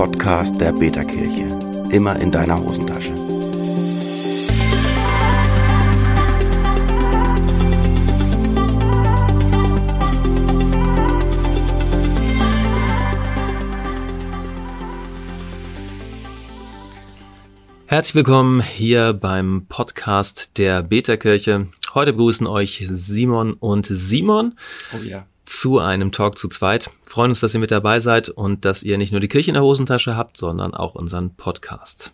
Podcast der Beta-Kirche. Immer in deiner Hosentasche. Herzlich willkommen hier beim Podcast der Beta-Kirche. Heute begrüßen euch Simon und Simon. Oh ja zu einem Talk zu zweit. Freuen uns, dass ihr mit dabei seid und dass ihr nicht nur die Kirche in der Hosentasche habt, sondern auch unseren Podcast.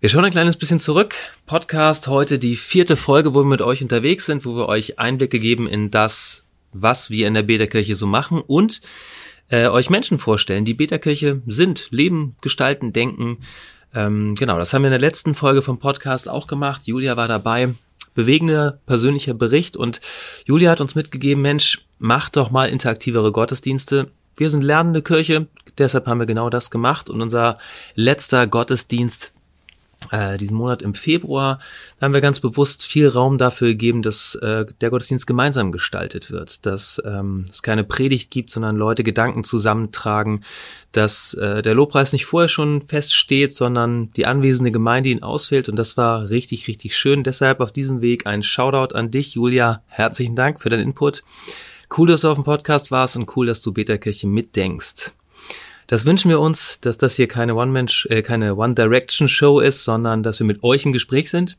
Wir schauen ein kleines bisschen zurück. Podcast heute die vierte Folge, wo wir mit euch unterwegs sind, wo wir euch Einblicke geben in das, was wir in der Beta-Kirche so machen und äh, euch Menschen vorstellen, die Beta-Kirche sind, leben, gestalten, denken. Ähm, genau, das haben wir in der letzten Folge vom Podcast auch gemacht. Julia war dabei bewegender persönlicher Bericht und Julia hat uns mitgegeben, Mensch, macht doch mal interaktivere Gottesdienste. Wir sind lernende Kirche, deshalb haben wir genau das gemacht und unser letzter Gottesdienst äh, diesen Monat im Februar, da haben wir ganz bewusst viel Raum dafür gegeben, dass äh, der Gottesdienst gemeinsam gestaltet wird, dass ähm, es keine Predigt gibt, sondern Leute Gedanken zusammentragen, dass äh, der Lobpreis nicht vorher schon feststeht, sondern die anwesende Gemeinde ihn auswählt und das war richtig, richtig schön. Deshalb auf diesem Weg ein Shoutout an dich, Julia. Herzlichen Dank für deinen Input. Cool, dass du auf dem Podcast warst und cool, dass du Beta-Kirche mitdenkst. Das wünschen wir uns, dass das hier keine One-Man, äh, keine One-Direction-Show ist, sondern dass wir mit euch im Gespräch sind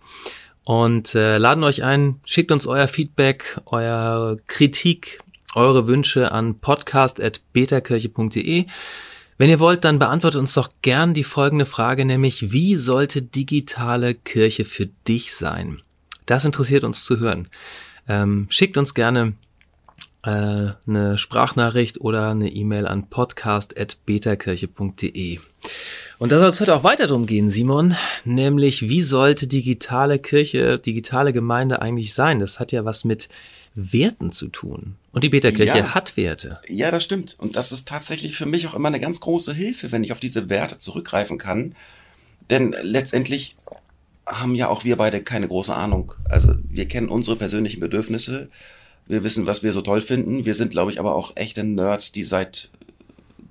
und äh, laden euch ein, schickt uns euer Feedback, euer Kritik, eure Wünsche an podcast.betakirche.de. Wenn ihr wollt, dann beantwortet uns doch gern die folgende Frage, nämlich wie sollte digitale Kirche für dich sein? Das interessiert uns zu hören. Ähm, schickt uns gerne äh, eine Sprachnachricht oder eine E-Mail an podcast.betakirche.de. Und da soll es heute auch weiter drum gehen, Simon, nämlich wie sollte digitale Kirche, digitale Gemeinde eigentlich sein? Das hat ja was mit Werten zu tun. Und die Betakirche ja, hat Werte. Ja, das stimmt. Und das ist tatsächlich für mich auch immer eine ganz große Hilfe, wenn ich auf diese Werte zurückgreifen kann. Denn letztendlich haben ja auch wir beide keine große Ahnung. Also wir kennen unsere persönlichen Bedürfnisse wir wissen, was wir so toll finden. Wir sind, glaube ich, aber auch echte Nerds, die seit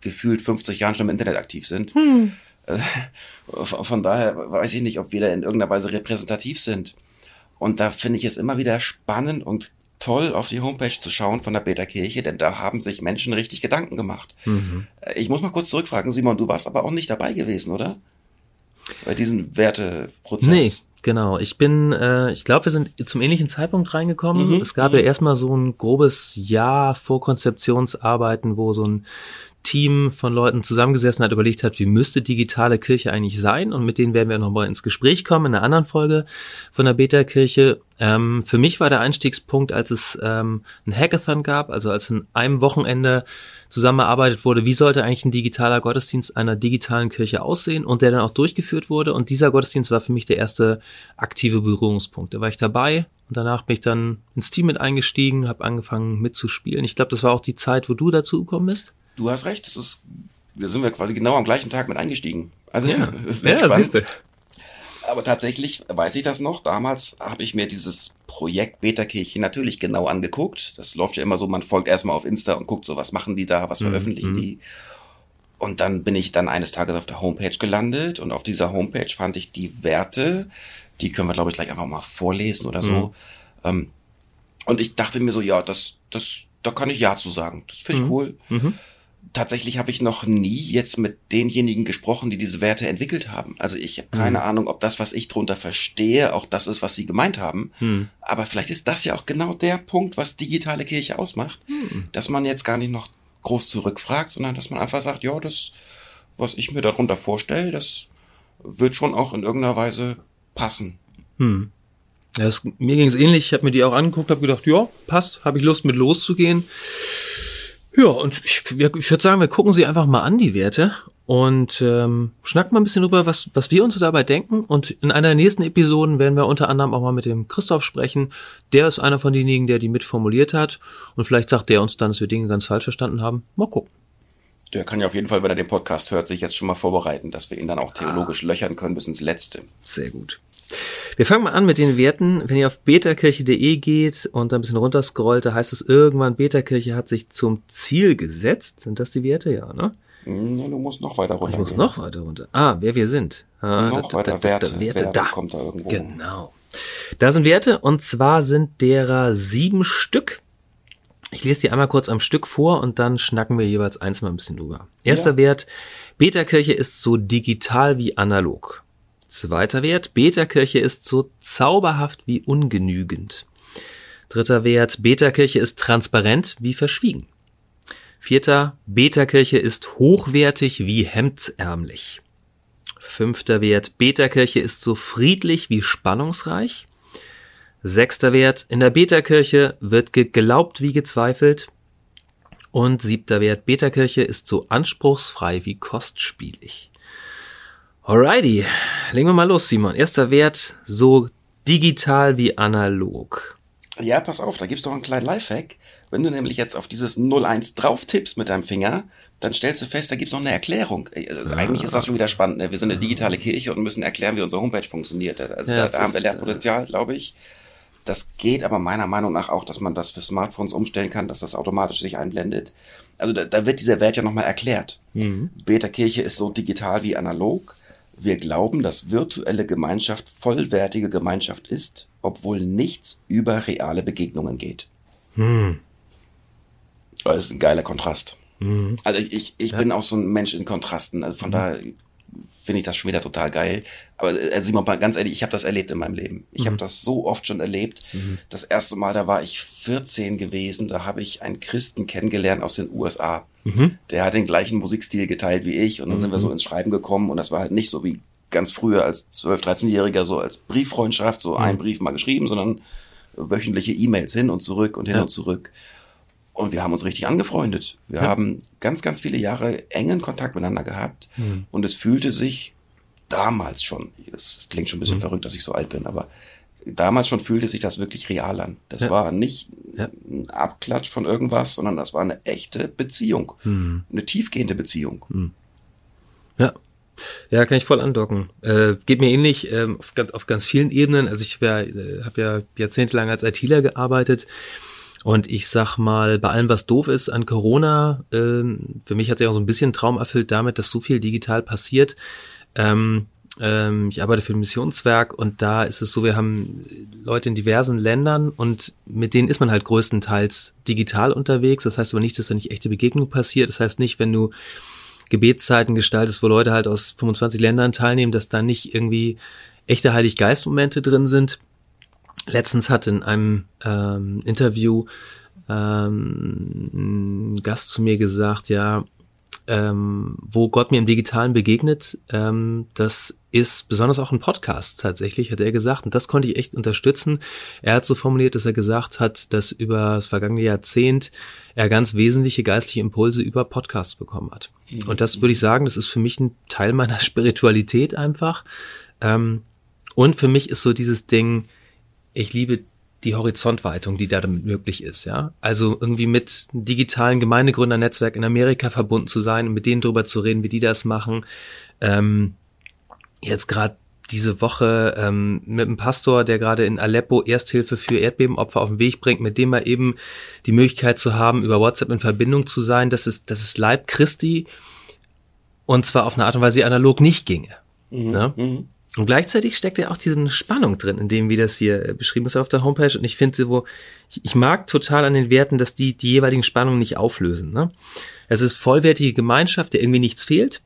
gefühlt 50 Jahren schon im Internet aktiv sind. Hm. Äh, von daher weiß ich nicht, ob wir da in irgendeiner Weise repräsentativ sind. Und da finde ich es immer wieder spannend und toll, auf die Homepage zu schauen von der Beta-Kirche, denn da haben sich Menschen richtig Gedanken gemacht. Mhm. Äh, ich muss mal kurz zurückfragen, Simon, du warst aber auch nicht dabei gewesen, oder? Bei diesem Werteprozess. Nee, Genau, ich bin, äh, ich glaube, wir sind zum ähnlichen Zeitpunkt reingekommen. Mhm. Es gab mhm. ja erstmal so ein grobes Jahr vor Konzeptionsarbeiten, wo so ein Team von Leuten zusammengesessen hat, überlegt hat, wie müsste digitale Kirche eigentlich sein und mit denen werden wir nochmal ins Gespräch kommen in einer anderen Folge von der Beta-Kirche. Ähm, für mich war der Einstiegspunkt, als es ähm, ein Hackathon gab, also als in einem Wochenende zusammengearbeitet wurde, wie sollte eigentlich ein digitaler Gottesdienst einer digitalen Kirche aussehen und der dann auch durchgeführt wurde. Und dieser Gottesdienst war für mich der erste aktive Berührungspunkt. Da war ich dabei und danach bin ich dann ins Team mit eingestiegen, habe angefangen mitzuspielen. Ich glaube, das war auch die Zeit, wo du dazu gekommen bist. Du hast recht, das ist, wir sind wir quasi genau am gleichen Tag mit eingestiegen. Also ja, das ist ja, siehst du. Aber tatsächlich weiß ich das noch. Damals habe ich mir dieses Projekt Beta-Kirche natürlich genau angeguckt. Das läuft ja immer so, man folgt erstmal auf Insta und guckt so, was machen die da, was mhm, veröffentlichen mhm. die. Und dann bin ich dann eines Tages auf der Homepage gelandet und auf dieser Homepage fand ich die Werte, die können wir glaube ich gleich einfach mal vorlesen oder so. Mhm. Ähm, und ich dachte mir so, ja, das, das, da kann ich ja zu sagen. Das finde ich mhm. cool. Mhm tatsächlich habe ich noch nie jetzt mit denjenigen gesprochen, die diese Werte entwickelt haben. Also ich habe keine mhm. Ahnung, ob das, was ich drunter verstehe, auch das ist, was sie gemeint haben. Mhm. Aber vielleicht ist das ja auch genau der Punkt, was digitale Kirche ausmacht, mhm. dass man jetzt gar nicht noch groß zurückfragt, sondern dass man einfach sagt, ja, das, was ich mir darunter vorstelle, das wird schon auch in irgendeiner Weise passen. Hm. Ja, das, mir ging es ähnlich. Ich habe mir die auch angeguckt, habe gedacht, ja, passt, habe ich Lust mit loszugehen. Ja, und ich, ich würde sagen, wir gucken sie einfach mal an, die Werte, und ähm, schnacken mal ein bisschen drüber, was, was wir uns dabei denken. Und in einer der nächsten Episoden werden wir unter anderem auch mal mit dem Christoph sprechen. Der ist einer von denjenigen, der die mitformuliert hat. Und vielleicht sagt der uns dann, dass wir Dinge ganz falsch verstanden haben. Mal gucken. Der kann ja auf jeden Fall, wenn er den Podcast hört, sich jetzt schon mal vorbereiten, dass wir ihn dann auch theologisch ah. löchern können bis ins Letzte. Sehr gut. Wir fangen mal an mit den Werten. Wenn ihr auf betakirche.de geht und ein bisschen runterscrollt, da heißt es irgendwann, Betakirche hat sich zum Ziel gesetzt. Sind das die Werte? Ja, ne? Hm, du musst noch weiter runter. Ich muss gehen. noch weiter runter. Ah, wer wir sind. Ah, noch da, weiter da, Werte. Da, Werte, da. kommt da irgendwo. Genau. Da sind Werte und zwar sind derer sieben Stück. Ich lese die einmal kurz am Stück vor und dann schnacken wir jeweils eins mal ein bisschen drüber. Erster ja. Wert, Beta-Kirche ist so digital wie analog. Zweiter Wert, Beta-Kirche ist so zauberhaft wie ungenügend. Dritter Wert, Beta-Kirche ist transparent wie verschwiegen. Vierter, Beta-Kirche ist hochwertig wie hemdsärmlich. Fünfter Wert, Beta-Kirche ist so friedlich wie spannungsreich. Sechster Wert, in der Beta-Kirche wird geglaubt wie gezweifelt. Und siebter Wert, Beta-Kirche ist so anspruchsfrei wie kostspielig. Alrighty, legen wir mal los, Simon. Erster Wert, so digital wie analog. Ja, pass auf, da gibt's doch einen kleinen Lifehack. Wenn du nämlich jetzt auf dieses 01 drauf tippst mit deinem Finger, dann stellst du fest, da gibt's noch eine Erklärung. Also eigentlich ist das schon wieder spannend. Ne? Wir sind eine digitale Kirche und müssen erklären, wie unsere Homepage funktioniert. Also ja, da, da haben wir Lernpotenzial, glaube ich. Das geht aber meiner Meinung nach auch, dass man das für Smartphones umstellen kann, dass das automatisch sich einblendet. Also da, da wird dieser Wert ja nochmal erklärt. Mhm. Beta-Kirche ist so digital wie analog. Wir glauben, dass virtuelle Gemeinschaft vollwertige Gemeinschaft ist, obwohl nichts über reale Begegnungen geht. Mhm. Das ist ein geiler Kontrast. Mhm. Also ich, ich, ich ja. bin auch so ein Mensch in Kontrasten. Also von mhm. daher finde ich das schon wieder total geil. Aber äh, Simon, ganz ehrlich, ich habe das erlebt in meinem Leben. Ich mhm. habe das so oft schon erlebt. Mhm. Das erste Mal, da war ich 14 gewesen, da habe ich einen Christen kennengelernt aus den USA. Mhm. Der hat den gleichen Musikstil geteilt wie ich und dann sind wir so mhm. ins Schreiben gekommen und das war halt nicht so wie ganz früher als 12-, 13-Jähriger so als Brieffreundschaft, so ein mhm. Brief mal geschrieben, sondern wöchentliche E-Mails hin und zurück und hin ja. und zurück. Und wir haben uns richtig angefreundet. Wir ja. haben ganz, ganz viele Jahre engen Kontakt miteinander gehabt. Mhm. Und es fühlte sich damals schon, es klingt schon ein bisschen mhm. verrückt, dass ich so alt bin, aber damals schon fühlte sich das wirklich real an. Das ja. war nicht ja. ein Abklatsch von irgendwas, sondern das war eine echte Beziehung. Mhm. Eine tiefgehende Beziehung. Mhm. Ja. Ja, kann ich voll andocken. Äh, geht mir ähnlich ähm, auf, auf, ganz vielen Ebenen. Also ich habe ja, äh, hab ja jahrzehntelang als ITler gearbeitet und ich sag mal, bei allem, was doof ist an Corona, äh, für mich hat sich auch so ein bisschen Traum erfüllt damit, dass so viel digital passiert. Ähm, ähm, ich arbeite für ein Missionswerk und da ist es so, wir haben Leute in diversen Ländern und mit denen ist man halt größtenteils digital unterwegs. Das heißt aber nicht, dass da nicht echte Begegnung passiert. Das heißt nicht, wenn du Gebetszeiten gestaltest, wo Leute halt aus 25 Ländern teilnehmen, dass da nicht irgendwie echte Heiliggeist-Momente drin sind letztens hat in einem ähm, Interview ähm, ein Gast zu mir gesagt, ja, ähm, wo Gott mir im Digitalen begegnet, ähm, das ist besonders auch ein Podcast tatsächlich, hat er gesagt. Und das konnte ich echt unterstützen. Er hat so formuliert, dass er gesagt hat, dass über das vergangene Jahrzehnt er ganz wesentliche geistliche Impulse über Podcasts bekommen hat. Mhm. Und das würde ich sagen, das ist für mich ein Teil meiner Spiritualität einfach. Ähm, und für mich ist so dieses Ding, ich liebe die Horizontweitung, die da damit möglich ist, ja. Also irgendwie mit digitalen Gemeindegründernetzwerk in Amerika verbunden zu sein und mit denen drüber zu reden, wie die das machen. Ähm, jetzt gerade diese Woche ähm, mit einem Pastor, der gerade in Aleppo Ersthilfe für Erdbebenopfer auf den Weg bringt, mit dem er eben die Möglichkeit zu haben, über WhatsApp in Verbindung zu sein, dass es, dass es Leib Christi und zwar auf eine Art und Weise analog nicht ginge. Mhm. Ne? Mhm. Und gleichzeitig steckt ja auch diese Spannung drin, in dem, wie das hier äh, beschrieben ist auf der Homepage. Und ich finde, wo ich, ich mag total an den Werten, dass die die jeweiligen Spannungen nicht auflösen. Ne? Es ist vollwertige Gemeinschaft, der irgendwie nichts fehlt.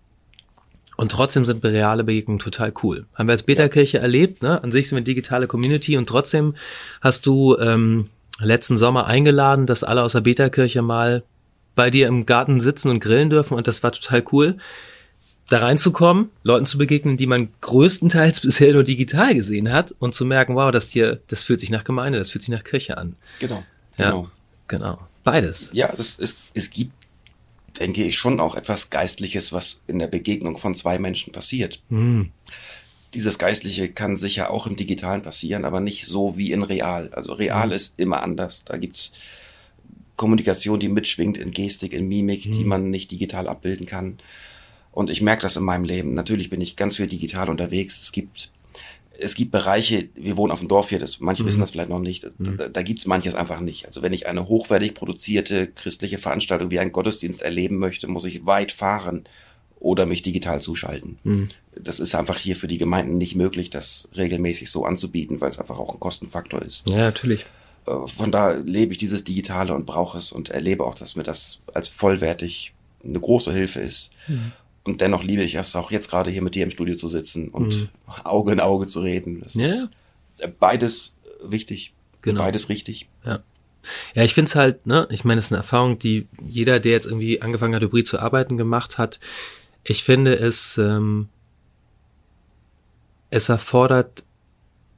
Und trotzdem sind reale Begegnungen total cool. Haben wir als Beta-Kirche erlebt, ne? An sich sind wir digitale Community und trotzdem hast du ähm, letzten Sommer eingeladen, dass alle aus der Beta-Kirche mal bei dir im Garten sitzen und grillen dürfen und das war total cool da reinzukommen, Leuten zu begegnen, die man größtenteils bisher nur digital gesehen hat und zu merken, wow, das hier, das fühlt sich nach Gemeinde, das fühlt sich nach Kirche an. Genau. Ja, genau. genau. Beides. Ja, das ist, es gibt, denke ich, schon auch etwas Geistliches, was in der Begegnung von zwei Menschen passiert. Mhm. Dieses Geistliche kann sicher auch im Digitalen passieren, aber nicht so wie in Real. Also Real mhm. ist immer anders. Da gibt's Kommunikation, die mitschwingt in Gestik, in Mimik, mhm. die man nicht digital abbilden kann. Und ich merke das in meinem Leben. Natürlich bin ich ganz viel digital unterwegs. Es gibt es gibt Bereiche, wir wohnen auf dem Dorf hier, das, manche mhm. wissen das vielleicht noch nicht, mhm. da, da gibt's manches einfach nicht. Also wenn ich eine hochwertig produzierte christliche Veranstaltung wie einen Gottesdienst erleben möchte, muss ich weit fahren oder mich digital zuschalten. Mhm. Das ist einfach hier für die Gemeinden nicht möglich, das regelmäßig so anzubieten, weil es einfach auch ein Kostenfaktor ist. Ja, natürlich. Äh, von da lebe ich dieses Digitale und brauche es und erlebe auch, dass mir das als vollwertig eine große Hilfe ist. Mhm. Und dennoch liebe ich es auch jetzt gerade hier mit dir im Studio zu sitzen und mhm. Auge in Auge zu reden. Das ja. ist beides wichtig, genau. beides richtig. Ja. Ja, ich finde es halt, ne, ich meine, es ist eine Erfahrung, die jeder, der jetzt irgendwie angefangen hat, hybrid zu arbeiten, gemacht hat. Ich finde es, ähm, es erfordert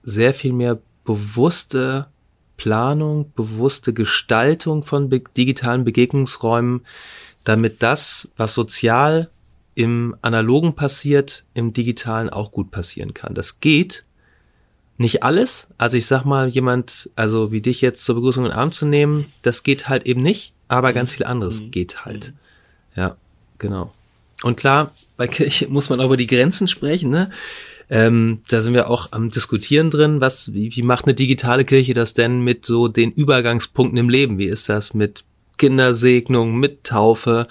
sehr viel mehr bewusste Planung, bewusste Gestaltung von be digitalen Begegnungsräumen, damit das, was sozial im analogen passiert, im digitalen auch gut passieren kann. Das geht. Nicht alles. Also ich sag mal, jemand, also wie dich jetzt zur Begrüßung in den Arm zu nehmen, das geht halt eben nicht, aber ganz viel anderes mhm. geht halt. Mhm. Ja, genau. Und klar, bei Kirche muss man auch über die Grenzen sprechen, ne? Ähm, da sind wir auch am Diskutieren drin, was, wie, wie macht eine digitale Kirche das denn mit so den Übergangspunkten im Leben? Wie ist das mit Kindersegnung, mit Taufe?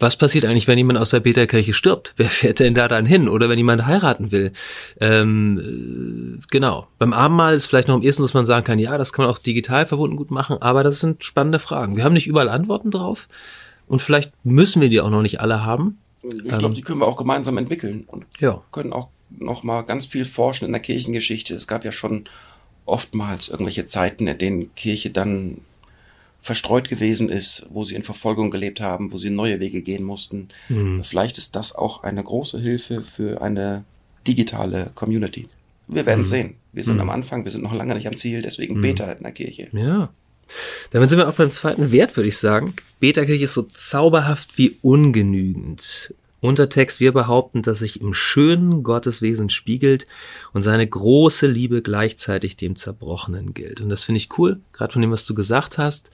Was passiert eigentlich, wenn jemand aus der Peterkirche stirbt? Wer fährt denn da dann hin? Oder wenn jemand heiraten will? Ähm, äh, genau. Beim Abendmahl ist vielleicht noch am ehesten, dass man sagen kann, ja, das kann man auch digital verbunden gut machen, aber das sind spannende Fragen. Wir haben nicht überall Antworten drauf und vielleicht müssen wir die auch noch nicht alle haben. Ich glaube, ähm, die können wir auch gemeinsam entwickeln und ja. können auch noch mal ganz viel forschen in der Kirchengeschichte. Es gab ja schon oftmals irgendwelche Zeiten, in denen Kirche dann verstreut gewesen ist, wo sie in Verfolgung gelebt haben, wo sie neue Wege gehen mussten. Mhm. Vielleicht ist das auch eine große Hilfe für eine digitale Community. Wir werden mhm. sehen. Wir sind mhm. am Anfang, wir sind noch lange nicht am Ziel, deswegen mhm. Beta in der Kirche. Ja. Damit sind wir auch beim zweiten Wert, würde ich sagen. Beta-Kirche ist so zauberhaft wie ungenügend. Untertext, wir behaupten, dass sich im schönen Gotteswesen spiegelt und seine große Liebe gleichzeitig dem Zerbrochenen gilt. Und das finde ich cool, gerade von dem, was du gesagt hast.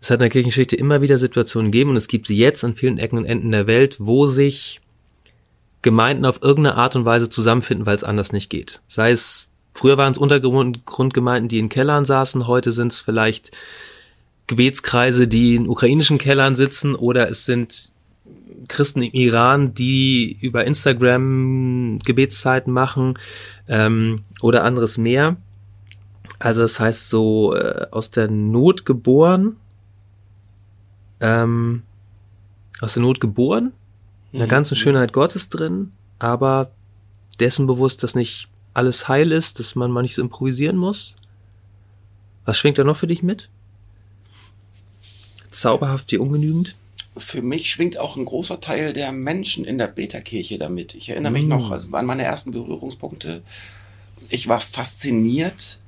Es hat in der Kirchengeschichte immer wieder Situationen gegeben und es gibt sie jetzt an vielen Ecken und Enden der Welt, wo sich Gemeinden auf irgendeine Art und Weise zusammenfinden, weil es anders nicht geht. Sei es, früher waren es Untergrundgemeinden, die in Kellern saßen, heute sind es vielleicht Gebetskreise, die in ukrainischen Kellern sitzen oder es sind Christen im Iran, die über Instagram Gebetszeiten machen ähm, oder anderes mehr. Also das heißt so äh, aus der Not geboren, ähm, aus der Not geboren, in der mhm. ganzen Schönheit Gottes drin, aber dessen bewusst, dass nicht alles heil ist, dass man mal nichts improvisieren muss. Was schwingt da noch für dich mit? Zauberhaft wie ungenügend? Für mich schwingt auch ein großer Teil der Menschen in der Beta-Kirche damit. Ich erinnere mich mm. noch also an meine ersten Berührungspunkte. Ich war fasziniert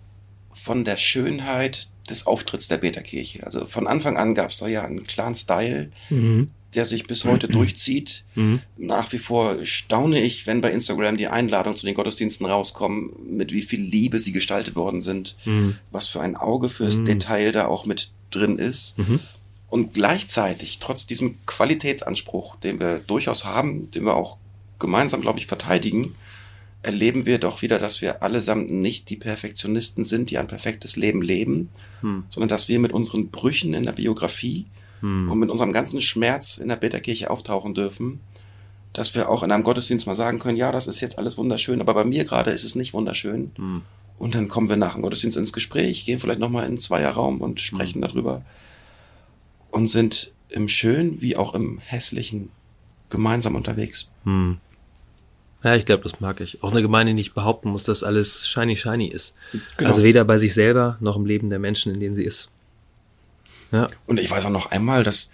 von der Schönheit des Auftritts der Beta-Kirche. Also von Anfang an gab es da ja einen klaren Style, mhm. der sich bis heute durchzieht. Mhm. Nach wie vor staune ich, wenn bei Instagram die Einladungen zu den Gottesdiensten rauskommen, mit wie viel Liebe sie gestaltet worden sind, mhm. was für ein Auge fürs mhm. Detail da auch mit drin ist. Und gleichzeitig, trotz diesem Qualitätsanspruch, den wir durchaus haben, den wir auch gemeinsam, glaube ich, verteidigen, erleben wir doch wieder, dass wir allesamt nicht die Perfektionisten sind, die ein perfektes Leben leben, hm. sondern dass wir mit unseren Brüchen in der Biografie hm. und mit unserem ganzen Schmerz in der Betterkirche auftauchen dürfen, dass wir auch in einem Gottesdienst mal sagen können, ja, das ist jetzt alles wunderschön, aber bei mir gerade ist es nicht wunderschön. Hm. Und dann kommen wir nach dem Gottesdienst ins Gespräch, gehen vielleicht nochmal in einen Zweierraum und sprechen hm. darüber, und sind im Schönen wie auch im Hässlichen gemeinsam unterwegs. Hm. Ja, ich glaube, das mag ich. Auch eine Gemeinde, die nicht behaupten muss, dass alles shiny shiny ist. Genau. Also weder bei sich selber noch im Leben der Menschen, in denen sie ist. Ja. Und ich weiß auch noch einmal, dass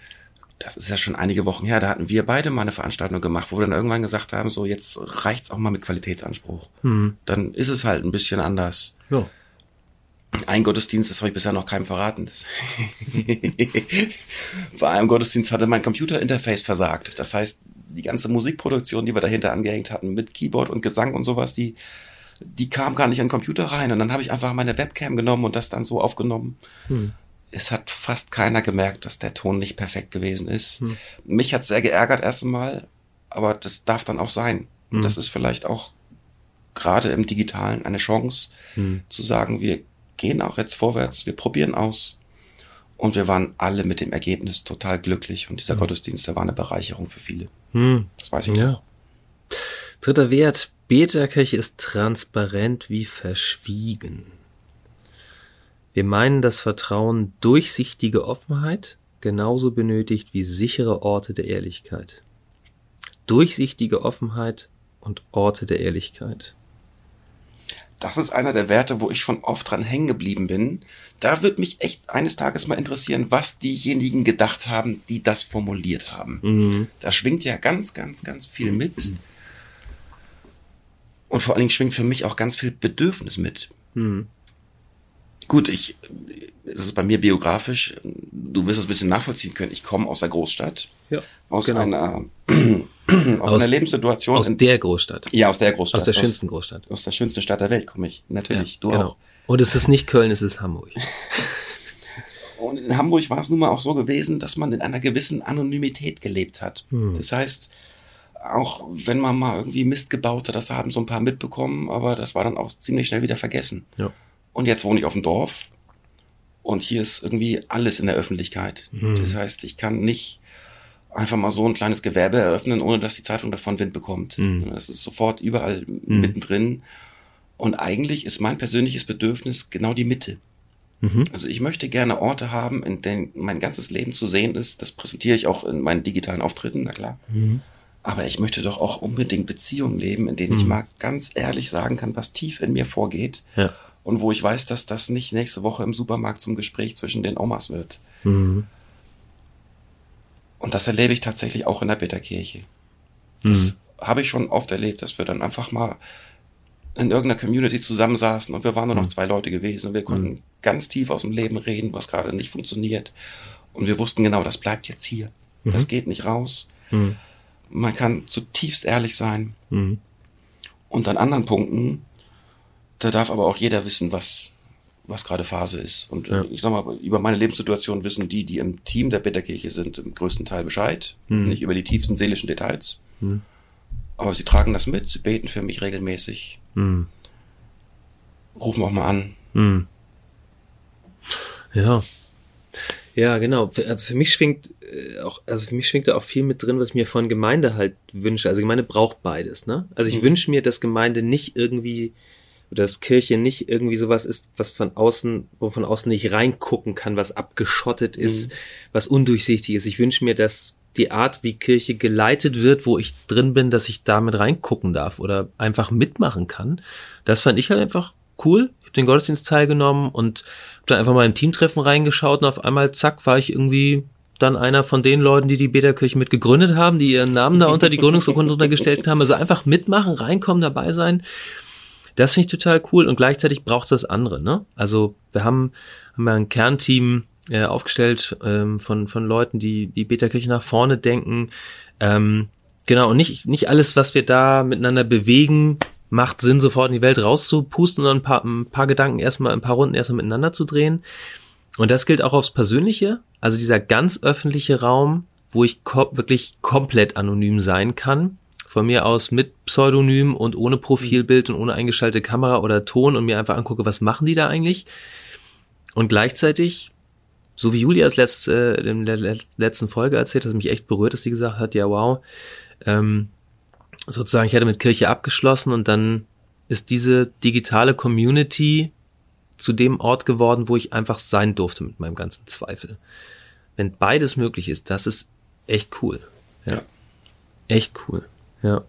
das ist ja schon einige Wochen her, da hatten wir beide mal eine Veranstaltung gemacht, wo wir dann irgendwann gesagt haben, so jetzt reicht's auch mal mit Qualitätsanspruch. Hm. Dann ist es halt ein bisschen anders. Ja. Ein Gottesdienst, das habe ich bisher noch keinem verraten. Bei einem Gottesdienst hatte mein Computerinterface versagt. Das heißt, die ganze Musikproduktion, die wir dahinter angehängt hatten, mit Keyboard und Gesang und sowas, die, die kam gar nicht in den Computer rein. Und dann habe ich einfach meine Webcam genommen und das dann so aufgenommen. Hm. Es hat fast keiner gemerkt, dass der Ton nicht perfekt gewesen ist. Hm. Mich hat sehr geärgert erst einmal, aber das darf dann auch sein. Hm. Das ist vielleicht auch gerade im Digitalen eine Chance hm. zu sagen, wir gehen auch jetzt vorwärts, wir probieren aus. Und wir waren alle mit dem Ergebnis total glücklich. Und dieser hm. Gottesdienst, der war eine Bereicherung für viele. Hm. Das weiß ich ja. Noch. Dritter Wert. Beterkirche ist transparent wie verschwiegen. Wir meinen das Vertrauen durchsichtige Offenheit genauso benötigt wie sichere Orte der Ehrlichkeit. Durchsichtige Offenheit und Orte der Ehrlichkeit. Das ist einer der Werte, wo ich schon oft dran hängen geblieben bin. Da wird mich echt eines Tages mal interessieren, was diejenigen gedacht haben, die das formuliert haben. Mhm. Da schwingt ja ganz, ganz, ganz viel mit. Und vor allen Dingen schwingt für mich auch ganz viel Bedürfnis mit. Mhm. Gut, ich, es ist bei mir biografisch, du wirst es ein bisschen nachvollziehen können. Ich komme aus der Großstadt. Ja, aus genau. einer, aus, aus, einer Lebenssituation. Aus in, der Großstadt. Ja, aus der Großstadt. Aus der schönsten aus, Großstadt. Aus der schönsten Stadt der Welt komme ich. Natürlich, ja, du genau. auch. Und es ist nicht Köln, es ist Hamburg. Und in Hamburg war es nun mal auch so gewesen, dass man in einer gewissen Anonymität gelebt hat. Hm. Das heißt, auch wenn man mal irgendwie Mist gebaut hat, das haben so ein paar mitbekommen, aber das war dann auch ziemlich schnell wieder vergessen. Ja. Und jetzt wohne ich auf dem Dorf und hier ist irgendwie alles in der Öffentlichkeit. Mhm. Das heißt, ich kann nicht einfach mal so ein kleines Gewerbe eröffnen, ohne dass die Zeitung davon Wind bekommt. Mhm. Das ist sofort überall mhm. mittendrin. Und eigentlich ist mein persönliches Bedürfnis genau die Mitte. Mhm. Also ich möchte gerne Orte haben, in denen mein ganzes Leben zu sehen ist. Das präsentiere ich auch in meinen digitalen Auftritten, na klar. Mhm. Aber ich möchte doch auch unbedingt Beziehungen leben, in denen ich mhm. mal ganz ehrlich sagen kann, was tief in mir vorgeht. Ja und wo ich weiß, dass das nicht nächste Woche im Supermarkt zum Gespräch zwischen den Omas wird. Mhm. Und das erlebe ich tatsächlich auch in der Bitterkirche. Das mhm. habe ich schon oft erlebt, dass wir dann einfach mal in irgendeiner Community zusammensaßen und wir waren nur noch mhm. zwei Leute gewesen und wir konnten mhm. ganz tief aus dem Leben reden, was gerade nicht funktioniert. Und wir wussten genau, das bleibt jetzt hier. Mhm. Das geht nicht raus. Mhm. Man kann zutiefst ehrlich sein. Und an anderen Punkten da darf aber auch jeder wissen, was, was gerade Phase ist. Und ja. ich sag mal, über meine Lebenssituation wissen die, die im Team der Bitterkirche sind, im größten Teil Bescheid. Hm. Nicht über die tiefsten seelischen Details. Hm. Aber sie tragen das mit, sie beten für mich regelmäßig. Hm. Rufen auch mal an. Hm. Ja. Ja, genau. Also für mich schwingt äh, auch, also für mich schwingt da auch viel mit drin, was ich mir von Gemeinde halt wünsche. Also Gemeinde braucht beides, ne? Also ich mhm. wünsche mir, dass Gemeinde nicht irgendwie dass Kirche nicht irgendwie sowas ist, was von außen, wo von außen nicht reingucken kann, was abgeschottet ist, mhm. was undurchsichtig ist. Ich wünsche mir, dass die Art, wie Kirche geleitet wird, wo ich drin bin, dass ich damit reingucken darf oder einfach mitmachen kann. Das fand ich halt einfach cool. Ich habe den Gottesdienst teilgenommen und hab dann einfach mal im Teamtreffen reingeschaut und auf einmal, zack, war ich irgendwie dann einer von den Leuten, die die Bäderkirche mit gegründet haben, die ihren Namen da unter die Gründungsurkunde untergestellt haben. Also einfach mitmachen, reinkommen, dabei sein. Das finde ich total cool und gleichzeitig braucht es das andere. Ne? Also wir haben, haben ja ein Kernteam äh, aufgestellt ähm, von, von Leuten, die die Beta-Kirche nach vorne denken. Ähm, genau, und nicht, nicht alles, was wir da miteinander bewegen, macht Sinn, sofort in die Welt rauszupusten, sondern ein paar, ein paar Gedanken erstmal, ein paar Runden erstmal miteinander zu drehen. Und das gilt auch aufs Persönliche. Also dieser ganz öffentliche Raum, wo ich ko wirklich komplett anonym sein kann von mir aus mit Pseudonym und ohne Profilbild und ohne eingeschaltete Kamera oder Ton und mir einfach angucke, was machen die da eigentlich? Und gleichzeitig, so wie Julia es letzte, äh, in der letzten Folge erzählt, dass mich echt berührt, dass sie gesagt hat, ja wow, ähm, sozusagen, ich hatte mit Kirche abgeschlossen und dann ist diese digitale Community zu dem Ort geworden, wo ich einfach sein durfte mit meinem ganzen Zweifel. Wenn beides möglich ist, das ist echt cool. Ja. ja. Echt cool. Ja.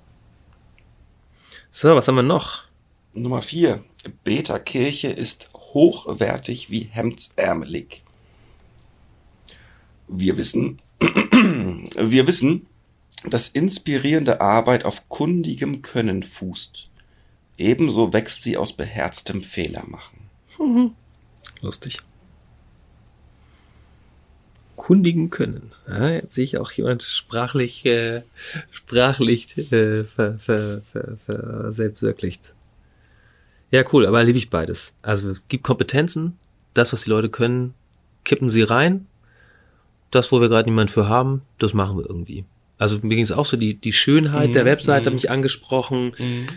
So, was haben wir noch? Nummer vier. Beta-Kirche ist hochwertig wie hemdsärmelig. Wir wissen, wir wissen, dass inspirierende Arbeit auf kundigem Können fußt. Ebenso wächst sie aus beherztem Fehlermachen. Lustig erkundigen können. Ja, jetzt sehe ich auch jemand sprachlich, äh, sprachlich äh, ver, ver, ver, ver, selbstwirklicht. Ja, cool, aber liebe ich beides. Also gibt Kompetenzen, das, was die Leute können, kippen sie rein. Das, wo wir gerade niemand für haben, das machen wir irgendwie. Also mir ging es auch so, die, die Schönheit mhm, der Webseite mhm. hat mich angesprochen. Mhm.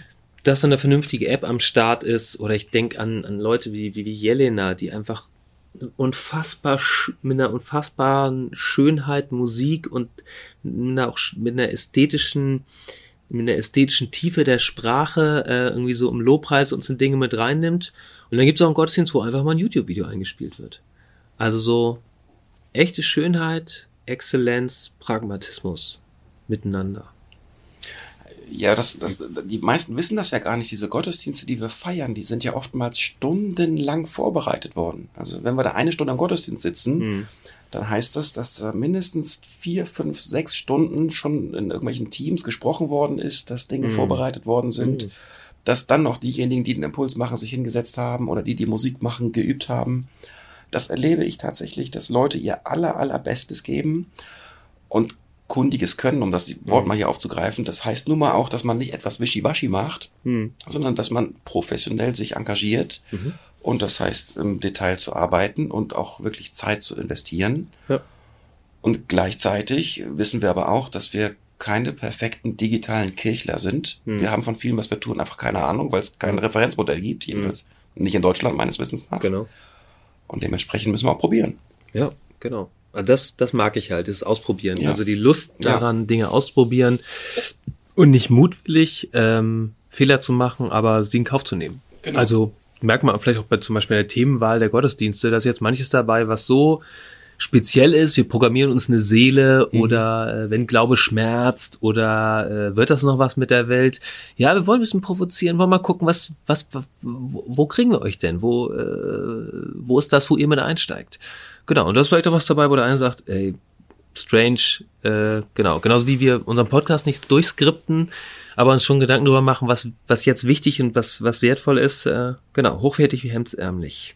dass eine vernünftige App am Start ist, oder ich denke an, an Leute wie, wie, wie Jelena, die einfach unfassbar mit einer unfassbaren Schönheit Musik und mit einer, auch mit einer ästhetischen mit einer ästhetischen Tiefe der Sprache äh, irgendwie so im Lobpreis und so Dinge mit reinnimmt. Und dann gibt es auch einen Gottesdienst, wo einfach mal ein YouTube-Video eingespielt wird. Also so echte Schönheit, Exzellenz, Pragmatismus miteinander. Ja, das, das, die meisten wissen das ja gar nicht. Diese Gottesdienste, die wir feiern, die sind ja oftmals stundenlang vorbereitet worden. Also wenn wir da eine Stunde am Gottesdienst sitzen, mhm. dann heißt das, dass da mindestens vier, fünf, sechs Stunden schon in irgendwelchen Teams gesprochen worden ist, dass Dinge mhm. vorbereitet worden sind, mhm. dass dann noch diejenigen, die den Impuls machen, sich hingesetzt haben oder die die Musik machen, geübt haben. Das erlebe ich tatsächlich, dass Leute ihr aller, allerbestes geben und kundiges Können, um das Wort mal hier aufzugreifen. Das heißt nun mal auch, dass man nicht etwas wischiwaschi macht, mhm. sondern dass man professionell sich engagiert. Mhm. Und das heißt, im Detail zu arbeiten und auch wirklich Zeit zu investieren. Ja. Und gleichzeitig wissen wir aber auch, dass wir keine perfekten digitalen Kirchler sind. Mhm. Wir haben von vielem, was wir tun, einfach keine Ahnung, weil es kein Referenzmodell gibt, jedenfalls mhm. nicht in Deutschland meines Wissens nach. Genau. Und dementsprechend müssen wir auch probieren. Ja, genau. Das, das mag ich halt, das Ausprobieren. Ja. Also die Lust daran, ja. Dinge auszuprobieren und nicht mutwillig ähm, Fehler zu machen, aber sie in Kauf zu nehmen. Genau. Also merkt man vielleicht auch bei zum Beispiel der Themenwahl der Gottesdienste, dass jetzt manches dabei, was so speziell ist, wir programmieren uns eine Seele mhm. oder äh, wenn Glaube schmerzt oder äh, wird das noch was mit der Welt? Ja, wir wollen ein bisschen provozieren, wollen mal gucken, was, was, wo, wo kriegen wir euch denn? Wo, äh, wo ist das, wo ihr mit einsteigt? Genau, und da ist vielleicht auch was dabei, wo der eine sagt, ey, strange, äh, genau, genauso wie wir unseren Podcast nicht durchskripten, aber uns schon Gedanken darüber machen, was, was jetzt wichtig und was, was wertvoll ist, äh, genau, hochwertig wie hemdsärmlich.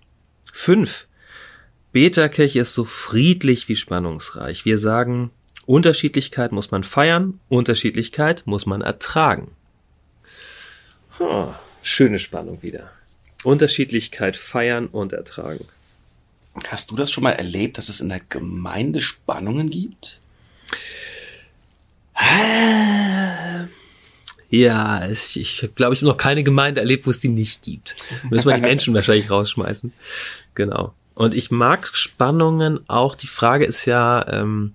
Fünf. Beta-Kirche ist so friedlich wie spannungsreich. Wir sagen, Unterschiedlichkeit muss man feiern, Unterschiedlichkeit muss man ertragen. Oh, schöne Spannung wieder. Unterschiedlichkeit feiern und ertragen. Hast du das schon mal erlebt, dass es in der Gemeinde Spannungen gibt? Ja, ich, ich glaube, ich habe noch keine Gemeinde erlebt, wo es die nicht gibt. Müssen wir die Menschen wahrscheinlich rausschmeißen. Genau. Und ich mag Spannungen auch. Die Frage ist ja, ähm,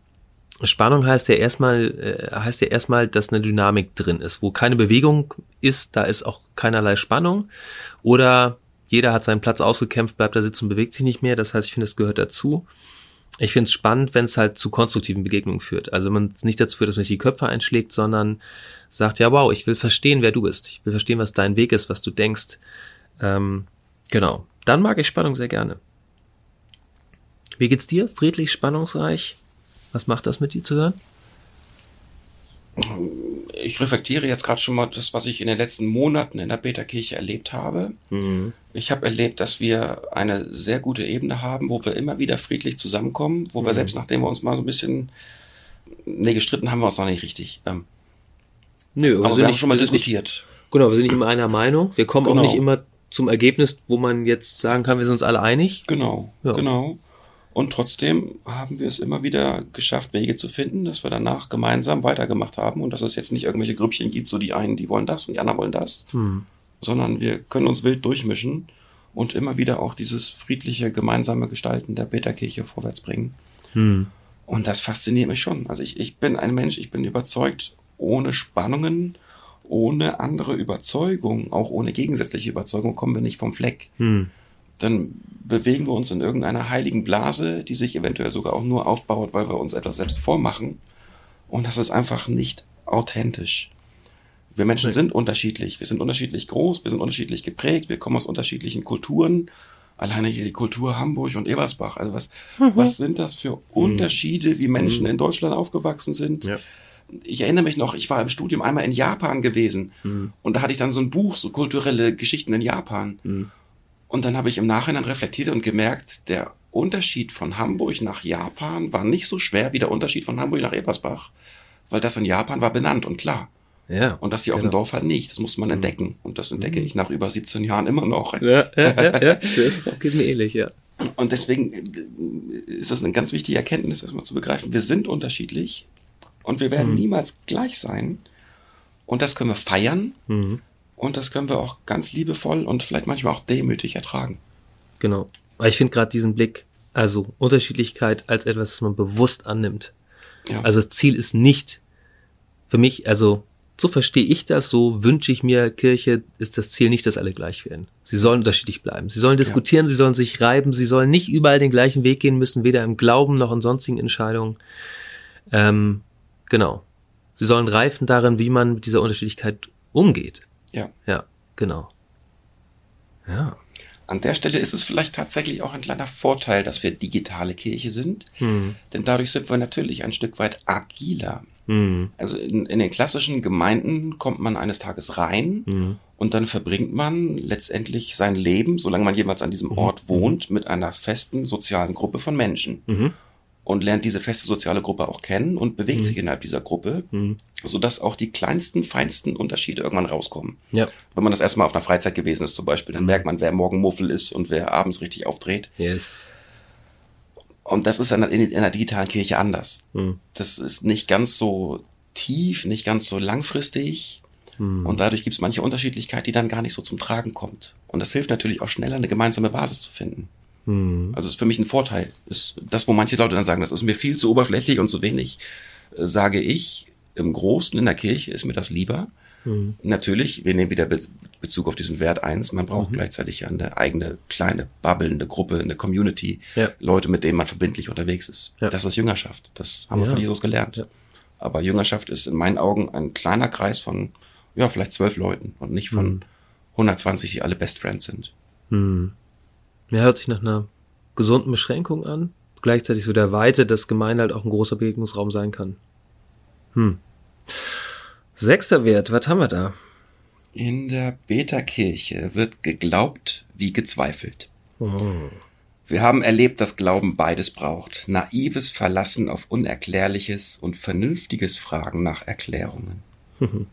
Spannung heißt ja erstmal, äh, heißt ja erstmal, dass eine Dynamik drin ist. Wo keine Bewegung ist, da ist auch keinerlei Spannung. Oder jeder hat seinen Platz ausgekämpft, bleibt da sitzen, bewegt sich nicht mehr. Das heißt, ich finde, es gehört dazu. Ich finde es spannend, wenn es halt zu konstruktiven Begegnungen führt. Also man es nicht dazu führt, dass man sich die Köpfe einschlägt, sondern sagt, ja, wow, ich will verstehen, wer du bist. Ich will verstehen, was dein Weg ist, was du denkst. Ähm, genau. Dann mag ich Spannung sehr gerne. Wie geht's dir? Friedlich, spannungsreich? Was macht das mit dir zu hören? Ich reflektiere jetzt gerade schon mal das, was ich in den letzten Monaten in der Peterkirche erlebt habe. Mhm. Ich habe erlebt, dass wir eine sehr gute Ebene haben, wo wir immer wieder friedlich zusammenkommen, wo mhm. wir selbst nachdem wir uns mal so ein bisschen, nee, gestritten haben wir uns noch nicht richtig. Ähm, Nö, aber wir haben schon mal diskutiert. Nicht, genau, wir sind nicht immer einer Meinung. Wir kommen genau. auch nicht immer zum Ergebnis, wo man jetzt sagen kann, wir sind uns alle einig. Genau, ja. genau. Und trotzdem haben wir es immer wieder geschafft, Wege zu finden, dass wir danach gemeinsam weitergemacht haben und dass es jetzt nicht irgendwelche Grüppchen gibt, so die einen, die wollen das und die anderen wollen das, hm. sondern wir können uns wild durchmischen und immer wieder auch dieses friedliche, gemeinsame Gestalten der Peterkirche vorwärts bringen. Hm. Und das fasziniert mich schon. Also ich, ich bin ein Mensch, ich bin überzeugt, ohne Spannungen, ohne andere Überzeugung, auch ohne gegensätzliche Überzeugung kommen wir nicht vom Fleck. Hm dann bewegen wir uns in irgendeiner heiligen Blase, die sich eventuell sogar auch nur aufbaut, weil wir uns etwas selbst vormachen. Und das ist einfach nicht authentisch. Wir Menschen sind unterschiedlich. Wir sind unterschiedlich groß, wir sind unterschiedlich geprägt, wir kommen aus unterschiedlichen Kulturen. Alleine hier die Kultur Hamburg und Ebersbach. Also was, mhm. was sind das für Unterschiede, wie Menschen mhm. in Deutschland aufgewachsen sind? Ja. Ich erinnere mich noch, ich war im Studium einmal in Japan gewesen mhm. und da hatte ich dann so ein Buch, so kulturelle Geschichten in Japan. Mhm. Und dann habe ich im Nachhinein reflektiert und gemerkt, der Unterschied von Hamburg nach Japan war nicht so schwer wie der Unterschied von Hamburg nach Ebersbach, weil das in Japan war benannt und klar. Ja. Und das hier genau. auf dem genau. Dorf halt nicht. Das musste man mhm. entdecken. Und das entdecke mhm. ich nach über 17 Jahren immer noch. Ja, ja, ja, ja. das geht mir ähnlich, ja. Und deswegen ist das eine ganz wichtige Erkenntnis, erstmal zu begreifen. Wir sind unterschiedlich und wir werden mhm. niemals gleich sein. Und das können wir feiern. Mhm. Und das können wir auch ganz liebevoll und vielleicht manchmal auch demütig ertragen. Genau. Aber ich finde gerade diesen Blick, also Unterschiedlichkeit als etwas, das man bewusst annimmt. Ja. Also Ziel ist nicht für mich, also so verstehe ich das, so wünsche ich mir Kirche, ist das Ziel nicht, dass alle gleich werden. Sie sollen unterschiedlich bleiben. Sie sollen diskutieren, ja. sie sollen sich reiben, sie sollen nicht überall den gleichen Weg gehen müssen, weder im Glauben noch in sonstigen Entscheidungen. Ähm, genau. Sie sollen reifen darin, wie man mit dieser Unterschiedlichkeit umgeht. Ja. Ja, genau. Ja. An der Stelle ist es vielleicht tatsächlich auch ein kleiner Vorteil, dass wir digitale Kirche sind, hm. denn dadurch sind wir natürlich ein Stück weit agiler. Hm. Also in, in, den klassischen Gemeinden kommt man eines Tages rein hm. und dann verbringt man letztendlich sein Leben, solange man jeweils an diesem mhm. Ort wohnt, mit einer festen sozialen Gruppe von Menschen. Und lernt diese feste soziale Gruppe auch kennen und bewegt mhm. sich innerhalb dieser Gruppe, mhm. sodass auch die kleinsten, feinsten Unterschiede irgendwann rauskommen. Ja. Wenn man das erstmal auf einer Freizeit gewesen ist zum Beispiel, dann mhm. merkt man, wer morgen Muffel ist und wer abends richtig aufdreht. Yes. Und das ist in, in einer digitalen Kirche anders. Mhm. Das ist nicht ganz so tief, nicht ganz so langfristig. Mhm. Und dadurch gibt es manche Unterschiedlichkeit, die dann gar nicht so zum Tragen kommt. Und das hilft natürlich auch schneller, eine gemeinsame Basis zu finden. Mhm. Also ist für mich ein Vorteil. Ist das, wo manche Leute dann sagen, das ist mir viel zu oberflächlich und zu wenig, äh, sage ich, im Großen in der Kirche ist mir das lieber. Mhm. Natürlich, wir nehmen wieder Be Bezug auf diesen Wert eins. Man braucht mhm. gleichzeitig eine eigene kleine Bubble, eine Gruppe, eine Community, ja. Leute, mit denen man verbindlich unterwegs ist. Ja. Das ist Jüngerschaft. Das haben wir von Jesus gelernt. Ja. Aber Jüngerschaft ist in meinen Augen ein kleiner Kreis von, ja, vielleicht zwölf Leuten und nicht von 120, mhm. die alle Best Friends sind. Mhm. Mir hört sich nach einer gesunden Beschränkung an. Gleichzeitig so der Weite, dass Gemeinde halt auch ein großer Begegnungsraum sein kann. Hm. Sechster Wert, was haben wir da? In der Beta-Kirche wird geglaubt wie gezweifelt. Oh. Wir haben erlebt, dass Glauben beides braucht. Naives Verlassen auf Unerklärliches und vernünftiges Fragen nach Erklärungen.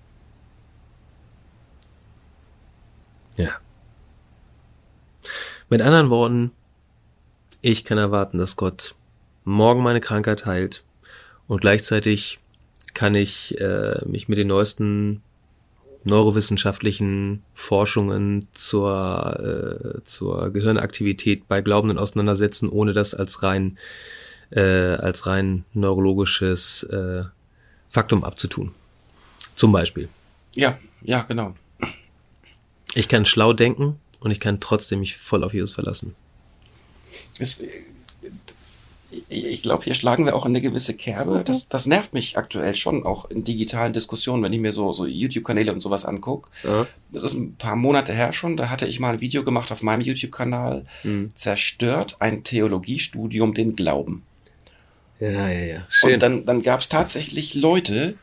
ja. Mit anderen Worten, ich kann erwarten, dass Gott morgen meine Krankheit heilt und gleichzeitig kann ich äh, mich mit den neuesten neurowissenschaftlichen Forschungen zur, äh, zur Gehirnaktivität bei Glaubenden auseinandersetzen, ohne das als rein, äh, als rein neurologisches äh, Faktum abzutun. Zum Beispiel. Ja, ja, genau. Ich kann schlau denken, und ich kann trotzdem mich voll auf Jesus verlassen. Es, ich glaube, hier schlagen wir auch eine gewisse Kerbe. Das, das nervt mich aktuell schon, auch in digitalen Diskussionen, wenn ich mir so, so YouTube-Kanäle und sowas angucke. Ja. Das ist ein paar Monate her schon. Da hatte ich mal ein Video gemacht auf meinem YouTube-Kanal. Mhm. Zerstört ein Theologiestudium den Glauben. Ja, ja, ja. Schön. Und dann, dann gab es tatsächlich Leute,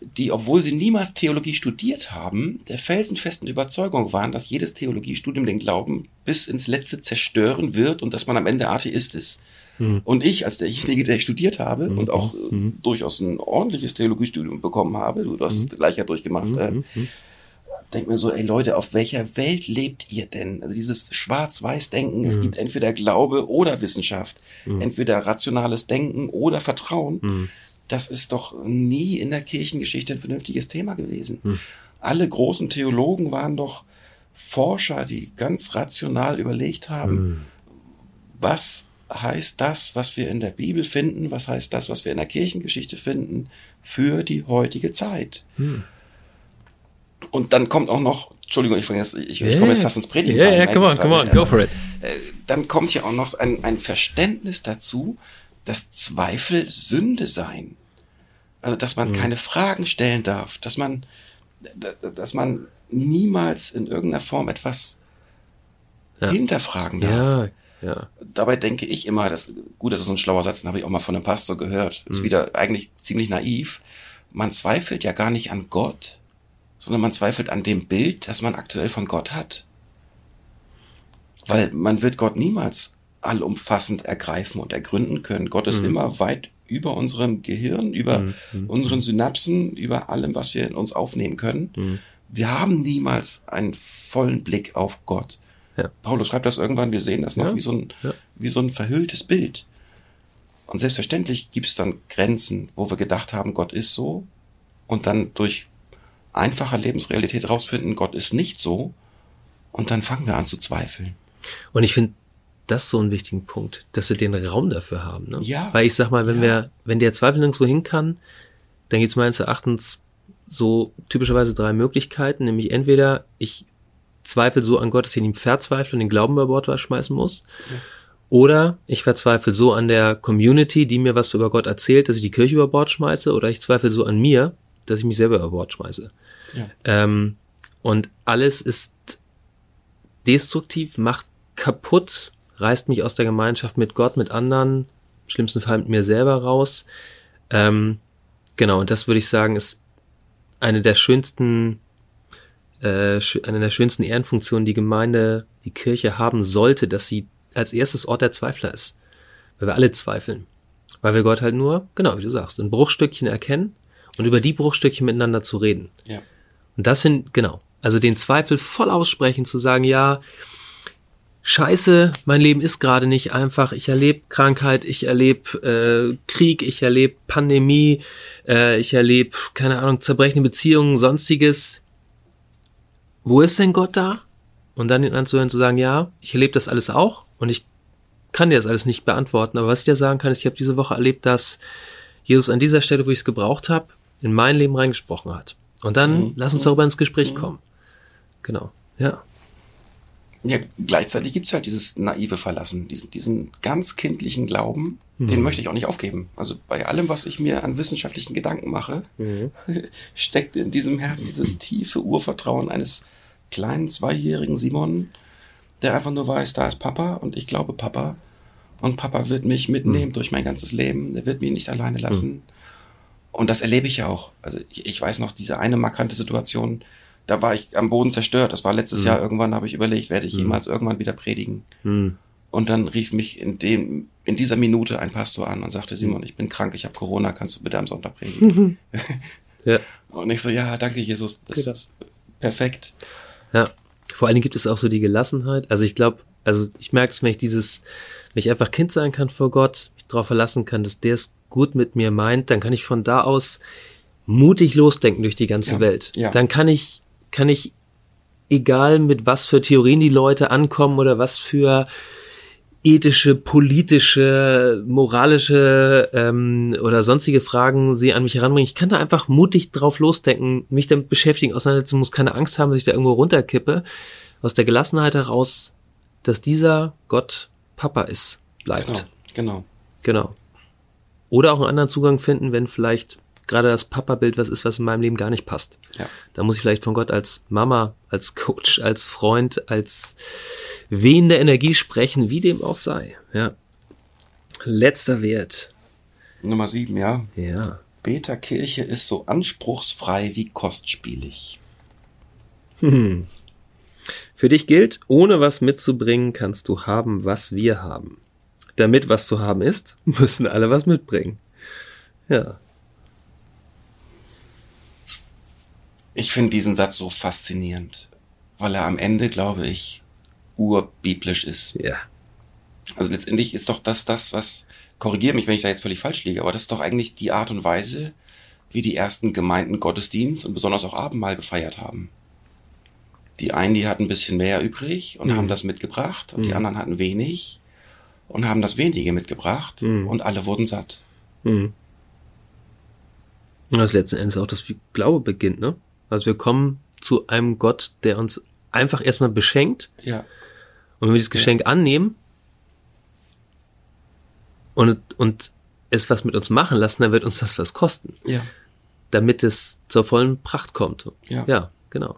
die, obwohl sie niemals Theologie studiert haben, der felsenfesten Überzeugung waren, dass jedes Theologiestudium den Glauben bis ins Letzte zerstören wird und dass man am Ende Atheist ist. Hm. Und ich, als derjenige, der studiert habe hm. und auch hm. durchaus ein ordentliches Theologiestudium bekommen habe, du hast es hm. gleich ja durchgemacht, äh, hm, hm, denk mir so, ey Leute, auf welcher Welt lebt ihr denn? Also dieses Schwarz-Weiß-Denken, es gibt entweder Glaube oder Wissenschaft, entweder rationales Denken oder Vertrauen das ist doch nie in der Kirchengeschichte ein vernünftiges Thema gewesen. Hm. Alle großen Theologen waren doch Forscher, die ganz rational überlegt haben, hm. was heißt das, was wir in der Bibel finden, was heißt das, was wir in der Kirchengeschichte finden, für die heutige Zeit. Hm. Und dann kommt auch noch, Entschuldigung, ich, ich, ich komme jetzt fast ins Predigen. Ja, ja, come on, come on, go for it. Äh, dann kommt ja auch noch ein, ein Verständnis dazu, dass Zweifel Sünde seien. Also, dass man mhm. keine Fragen stellen darf, dass man, dass man niemals in irgendeiner Form etwas ja. hinterfragen darf. Ja, ja. Dabei denke ich immer, das, gut, das ist so ein schlauer Satz, den habe ich auch mal von einem Pastor gehört. Mhm. Ist wieder eigentlich ziemlich naiv. Man zweifelt ja gar nicht an Gott, sondern man zweifelt an dem Bild, das man aktuell von Gott hat. Weil man wird Gott niemals allumfassend ergreifen und ergründen können. Gott ist mhm. immer weit über unserem Gehirn, über mhm. mhm. unseren Synapsen, über allem, was wir in uns aufnehmen können. Mhm. Wir haben niemals einen vollen Blick auf Gott. Ja. Paulus schreibt das irgendwann, wir sehen das noch ja. wie, so ein, ja. wie so ein verhülltes Bild. Und selbstverständlich gibt es dann Grenzen, wo wir gedacht haben, Gott ist so. Und dann durch einfacher Lebensrealität rausfinden, Gott ist nicht so. Und dann fangen wir an zu zweifeln. Und ich finde das so einen wichtigen Punkt, dass wir den Raum dafür haben. Ne? Ja. Weil ich sag mal, wenn Ja. wir, wenn der Zweifel nirgendwo hin kann, dann gibt es meines Erachtens so typischerweise drei Möglichkeiten, nämlich entweder ich zweifle so an Gott, dass ich ihn verzweifle und den Glauben über Bord schmeißen muss, oder ich verzweifle so an der Community, die mir was über Gott erzählt, dass ich die Kirche über Bord schmeiße, oder ich zweifle so an mir, dass ich mich selber über Bord schmeiße. Ja. Ähm, und alles ist destruktiv, macht kaputt, reißt mich aus der Gemeinschaft mit Gott, mit anderen, im schlimmsten Fall mit mir selber raus. Ähm, genau, und das würde ich sagen, ist eine der schönsten, äh, eine der schönsten Ehrenfunktionen, die Gemeinde, die Kirche haben sollte, dass sie als erstes Ort der Zweifler ist. Weil wir alle zweifeln. Weil wir Gott halt nur, genau wie du sagst, in Bruchstückchen erkennen und über die Bruchstückchen miteinander zu reden. Ja. Und das sind, genau, also den Zweifel voll aussprechen, zu sagen, ja, scheiße, mein Leben ist gerade nicht einfach, ich erlebe Krankheit, ich erlebe äh, Krieg, ich erlebe Pandemie, äh, ich erlebe, keine Ahnung, zerbrechende Beziehungen, sonstiges. Wo ist denn Gott da? Und dann ihn anzuhören, zu sagen, ja, ich erlebe das alles auch und ich kann dir das alles nicht beantworten, aber was ich dir sagen kann, ist, ich habe diese Woche erlebt, dass Jesus an dieser Stelle, wo ich es gebraucht habe, in mein Leben reingesprochen hat. Und dann Mhm. lass uns darüber ins Gespräch kommen. Genau. Ja. Ja, gleichzeitig gibt's halt dieses naive Verlassen, diesen, diesen ganz kindlichen Glauben, den Mhm. möchte ich auch nicht aufgeben. Also bei allem, was ich mir an wissenschaftlichen Gedanken mache, steckt in diesem Herz dieses tiefe Urvertrauen eines kleinen zweijährigen Simon, der einfach nur weiß, da ist Papa und ich glaube Papa. Und Papa wird mich mitnehmen durch mein ganzes Leben. Er wird mich nicht alleine lassen. Und das erlebe ich ja auch. Also ich, ich weiß noch, diese eine markante Situation, da war ich am Boden zerstört. Das war letztes Mhm. Jahr irgendwann, habe ich überlegt, werde ich Mhm. jemals irgendwann wieder predigen. Hm. Und dann rief mich in dem, in dieser Minute ein Pastor an und sagte, Simon, ich bin krank, ich habe Corona, kannst du bitte am Sonntag predigen? Ja. Und ich so, ja, danke Jesus, das Genau. ist perfekt. Ja. Vor allen Dingen gibt es auch so die Gelassenheit. Also ich glaube, also ich merke es, wenn ich dieses, wenn ich einfach Kind sein kann vor Gott, mich darauf verlassen kann, dass der es gut mit mir meint, dann kann ich von da aus mutig losdenken durch die ganze Ja, Welt. ja. Dann kann ich, kann ich, egal mit was für Theorien die Leute ankommen oder was für ethische, politische, moralische ähm, oder sonstige Fragen sie an mich heranbringen. Ich kann da einfach mutig drauf losdenken, mich damit beschäftigen, auseinandersetzen, muss keine Angst haben, dass ich da irgendwo runterkippe. Aus der Gelassenheit heraus, dass dieser Gott Papa ist, bleibt. Genau, genau. Genau. Oder auch einen anderen Zugang finden, wenn vielleicht gerade das Papa-Bild was ist, was in meinem Leben gar nicht passt. Ja. Da muss ich vielleicht von Gott als Mama, als Coach, als Freund, als wehende Energie sprechen, wie dem auch sei. Ja. Letzter Wert. Nummer sieben, ja. Ja. Beta-Kirche ist so anspruchsfrei wie kostspielig. Hm. Für dich gilt, ohne was mitzubringen, kannst du haben, was wir haben. Damit was zu haben ist, müssen alle was mitbringen. Ja. Ich finde diesen Satz so faszinierend, weil er am Ende, glaube ich, urbiblisch ist. Ja. Also letztendlich ist doch das das, was, korrigiere mich, wenn ich da jetzt völlig falsch liege, aber das ist doch eigentlich die Art und Weise, wie die ersten Gemeinden Gottesdienst und besonders auch Abendmahl gefeiert haben. Die einen, die hatten ein bisschen mehr übrig und Mhm. haben das mitgebracht und die Mhm. anderen hatten wenig und haben das wenige mitgebracht Mhm. und alle wurden satt. Hm. Das ist letzten Endes auch das, wie Glaube beginnt, ne? Also wir kommen zu einem Gott, der uns einfach erstmal beschenkt. Ja, Und wenn wir dieses Geschenk annehmen und, und es was mit uns machen lassen, dann wird uns das was kosten, ja, damit es zur vollen Pracht kommt. ja. Ja, genau.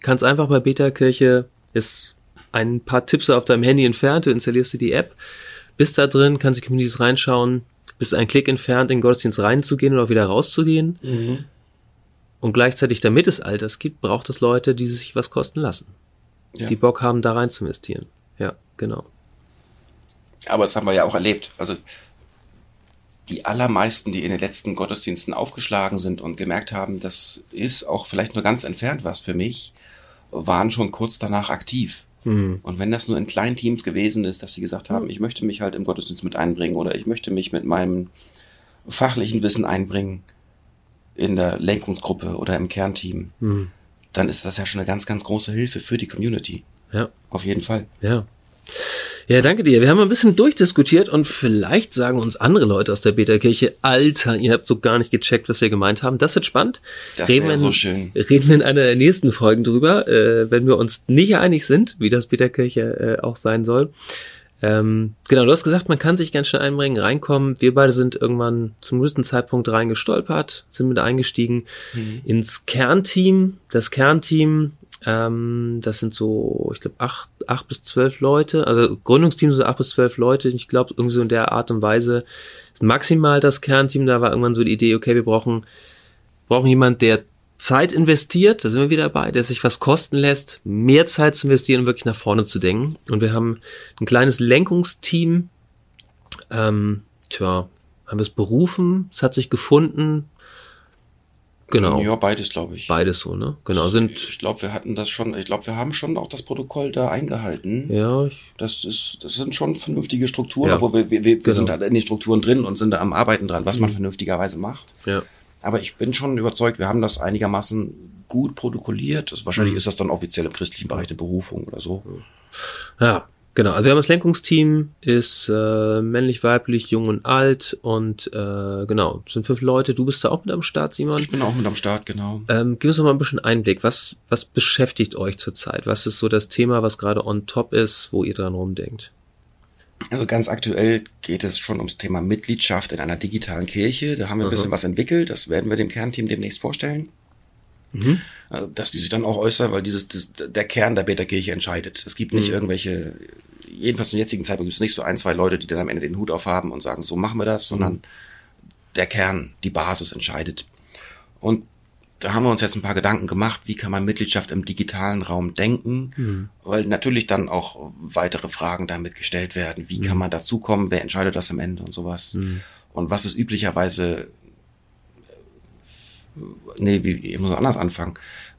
Ganz einfach bei Beta-Kirche ist ein paar Tipps auf deinem Handy entfernt, du installierst dir die App, bist da drin, kannst die Communities reinschauen, bist einen Klick entfernt, in den Gottesdienst reinzugehen und auch wieder rauszugehen. Mhm. Und gleichzeitig, damit es Alters gibt, braucht es Leute, die sich was kosten lassen. ja. Die Bock haben, da rein zu investieren. Ja, genau. Aber das haben wir ja auch erlebt. Also die allermeisten, die in den letzten Gottesdiensten aufgeschlagen sind und gemerkt haben, das ist auch vielleicht nur ganz entfernt was für mich, waren schon kurz danach aktiv. Hm. Und wenn das nur in kleinen Teams gewesen ist, dass sie gesagt haben, ich möchte mich halt im Gottesdienst mit einbringen oder ich möchte mich mit meinem fachlichen Wissen einbringen, in der Lenkungsgruppe oder im Kernteam, mhm. dann ist das ja schon eine ganz, ganz große Hilfe für die Community. Ja. Auf jeden Fall. Ja. Ja, danke dir. Wir haben ein bisschen durchdiskutiert und vielleicht sagen uns andere Leute aus der Beta-Kirche, Alter, ihr habt so gar nicht gecheckt, was wir gemeint haben. Das wird spannend. Das wäre so schön. Reden wir in einer der nächsten Folgen drüber, äh, wenn wir uns nicht einig sind, wie das Beta-Kirche äh, auch sein soll. Ähm, genau, du hast gesagt, man kann sich ganz schnell einbringen, reinkommen. Wir beide sind irgendwann zum gewissen Zeitpunkt reingestolpert, sind mit eingestiegen mhm. ins Kernteam. Das Kernteam, ähm, das sind so, ich glaube, acht, acht bis zwölf Leute. Also Gründungsteam so acht bis zwölf Leute. Ich glaube, irgendwie so in der Art und Weise maximal das Kernteam. Da war irgendwann so die Idee, okay, wir brauchen, brauchen jemand, der Zeit investiert, da sind wir wieder dabei, der sich was kosten lässt, mehr Zeit zu investieren und wirklich nach vorne zu denken. Und wir haben ein kleines Lenkungsteam, ähm, tja, haben wir es berufen, es hat sich gefunden. Genau. Ja, beides, glaube ich. Beides so, ne? Genau, sind. Ich glaube, wir hatten das schon, ich glaube, wir haben schon auch das Protokoll da eingehalten. Ja. Ich, das ist, das sind schon vernünftige Strukturen, ja. obwohl wir, wir, wir genau. sind halt in den Strukturen drin und sind da am Arbeiten dran, was mhm. man vernünftigerweise macht. Ja. Aber ich bin schon überzeugt, wir haben das einigermaßen gut protokolliert. Das, wahrscheinlich mhm. ist das dann offiziell im christlichen Bereich der Berufung oder so. Ja, genau. Also wir haben das Lenkungsteam, ist äh, männlich, weiblich, jung und alt und äh, genau, sind fünf Leute. Du bist da auch mit am Start, Simon. Ich bin auch mit am Start, genau. Ähm, gib uns doch mal ein bisschen Einblick. Was, was beschäftigt euch zurzeit? Was ist so das Thema, was gerade on top ist, wo ihr dran rumdenkt? Also ganz aktuell geht es schon ums Thema Mitgliedschaft in einer digitalen Kirche. Da haben wir ein bisschen was entwickelt. Das werden wir dem Kernteam demnächst vorstellen. Mhm. Also, dass die sich dann auch äußern, weil dieses, das, der Kern der Beta-Kirche entscheidet. Es gibt nicht mhm. irgendwelche, jedenfalls zum jetzigen Zeitpunkt gibt es nicht so ein, zwei Leute, die dann am Ende den Hut aufhaben und sagen, so machen wir das, sondern mhm. der Kern, die Basis entscheidet. Und da haben wir uns jetzt ein paar Gedanken gemacht, wie kann man Mitgliedschaft im digitalen Raum denken, mhm. weil natürlich dann auch weitere Fragen damit gestellt werden. Wie mhm. kann man dazukommen? Wer entscheidet das am Ende und sowas? Mhm. Und was ist üblicherweise, nee, wie, ich muss anders anfangen.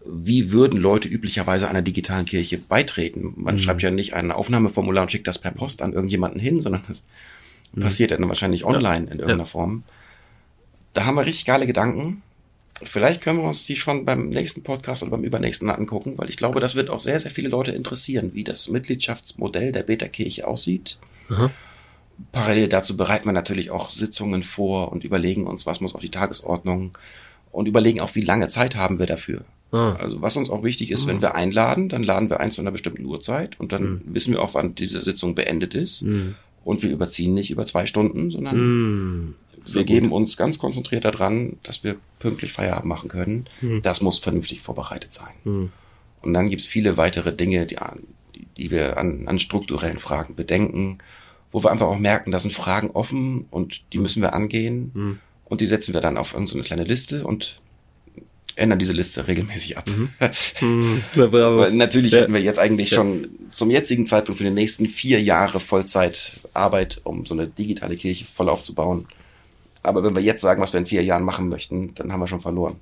Wie würden Leute üblicherweise einer digitalen Kirche beitreten? Man mhm. schreibt ja nicht ein Aufnahmeformular und schickt das per Post an irgendjemanden hin, sondern das mhm. passiert dann wahrscheinlich online ja. in irgendeiner ja. Form. Da haben wir richtig geile Gedanken Vielleicht können wir uns die schon beim nächsten Podcast oder beim übernächsten angucken, weil ich glaube, das wird auch sehr, sehr viele Leute interessieren, wie das Mitgliedschaftsmodell der Beta-Kirche aussieht. Aha. Parallel dazu bereiten wir natürlich auch Sitzungen vor und überlegen uns, was muss auf die Tagesordnung und überlegen auch, wie lange Zeit haben wir dafür. Ah. Also was uns auch wichtig ist, ah. wenn wir einladen, dann laden wir ein zu einer bestimmten Uhrzeit und dann mhm. wissen wir auch, wann diese Sitzung beendet ist. Mhm. Und wir überziehen nicht über zwei Stunden, sondern mhm wir geben uns ganz konzentriert daran, dass wir pünktlich Feierabend machen können. Mhm. Das muss vernünftig vorbereitet sein. Mhm. Und dann gibt's viele weitere Dinge, die, die wir an, an strukturellen Fragen bedenken, wo wir einfach auch merken, da sind Fragen offen und die müssen wir angehen. Mhm. Und die setzen wir dann auf irgendeine kleine Liste und ändern diese Liste regelmäßig ab. Mhm. Ja, natürlich ja. hätten wir jetzt eigentlich ja. schon zum jetzigen Zeitpunkt für die nächsten vier Jahre Vollzeitarbeit, um so eine digitale Kirche voll aufzubauen, aber wenn wir jetzt sagen, was wir in vier Jahren machen möchten, dann haben wir schon verloren.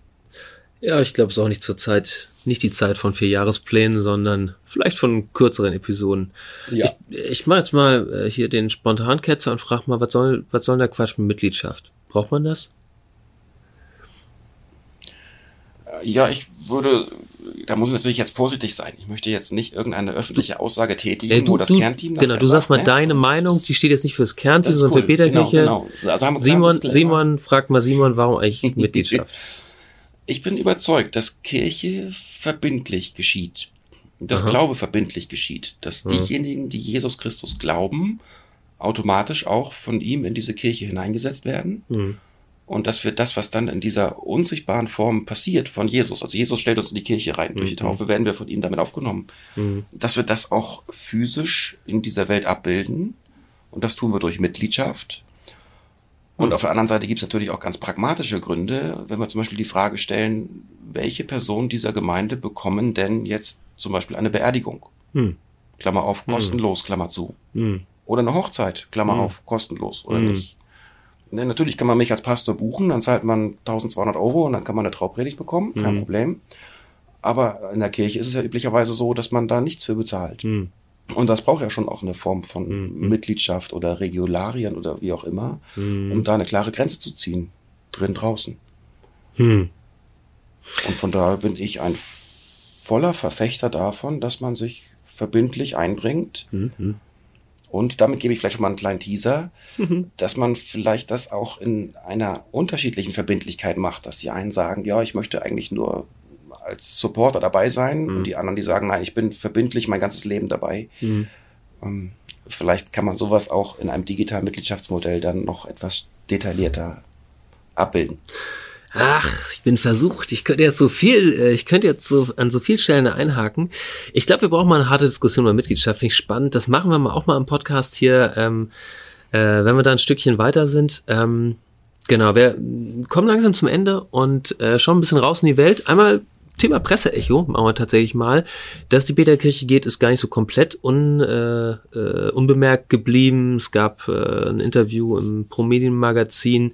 Ja, ich glaube, es ist auch nicht zur Zeit, nicht die Zeit von vier Jahresplänen, sondern vielleicht von kürzeren Episoden. Ja. Ich, ich mache jetzt mal äh, hier den Spontanketzer und frage mal, was soll, was soll der Quatsch mit Mitgliedschaft? Braucht man das? Ja, ich würde da muss ich natürlich jetzt vorsichtig sein. Ich möchte jetzt nicht irgendeine öffentliche Aussage tätigen, äh, du, wo das du, Kernteam Genau, du sagst mal ne? deine Meinung, die steht jetzt nicht fürs Kernteam, sondern cool. für Beta-Kirche. Genau, genau. Also Simon, Simon, fragt mal Simon, warum eigentlich Mitgliedschaft? ich bin überzeugt, dass Kirche verbindlich geschieht. Dass Aha. Glaube verbindlich geschieht. Dass Aha. diejenigen, die Jesus Christus glauben, automatisch auch von ihm in diese Kirche hineingesetzt werden. Mhm und dass wir das, was dann in dieser unsichtbaren Form passiert von Jesus, also Jesus stellt uns in die Kirche rein, durch die mhm. Taufe werden wir von ihm damit aufgenommen, mhm. dass wir das auch physisch in dieser Welt abbilden und das tun wir durch Mitgliedschaft. Und mhm. auf der anderen Seite gibt es natürlich auch ganz pragmatische Gründe, wenn wir zum Beispiel die Frage stellen, welche Personen dieser Gemeinde bekommen denn jetzt zum Beispiel eine Beerdigung? Mhm. Klammer auf, mhm. kostenlos, Klammer zu. Oder eine Hochzeit, Klammer auf, kostenlos oder nicht. Ne, natürlich kann man mich als Pastor buchen, dann zahlt man 1200 Euro und dann kann man eine Traupredigt bekommen, kein mhm. Problem. Aber in der Kirche ist es ja üblicherweise so, dass man da nichts für bezahlt. Mhm. Und das braucht ja schon auch eine Form von mhm. Mitgliedschaft oder Regularien oder wie auch immer, mhm. um da eine klare Grenze zu ziehen, drin, draußen. Hm. Und von daher bin ich ein voller Verfechter davon, dass man sich verbindlich einbringt. Und damit gebe ich vielleicht schon mal einen kleinen Teaser, mhm. dass man vielleicht das auch in einer unterschiedlichen Verbindlichkeit macht, dass die einen sagen, ja, ich möchte eigentlich nur als Supporter dabei sein mhm. und die anderen, die sagen, nein, ich bin verbindlich mein ganzes Leben dabei. Mhm. Ähm, vielleicht kann man sowas auch in einem digitalen Mitgliedschaftsmodell dann noch etwas detaillierter abbilden. Ach, ich bin versucht. Ich könnte jetzt so viel, äh, ich könnte jetzt so an so viel Stellen einhaken. Ich glaube, wir brauchen mal eine harte Diskussion über Mitgliedschaft. Finde ich spannend. Das machen wir mal auch mal im Podcast hier, ähm, äh, wenn wir da ein Stückchen weiter sind. Ähm, genau, wir kommen langsam zum Ende und äh, schauen ein bisschen raus in die Welt. Einmal Thema Presseecho machen wir tatsächlich mal. Dass die Peterkirche geht, ist gar nicht so komplett un, äh, äh, unbemerkt geblieben. Es gab äh, ein Interview im Promedienmagazin.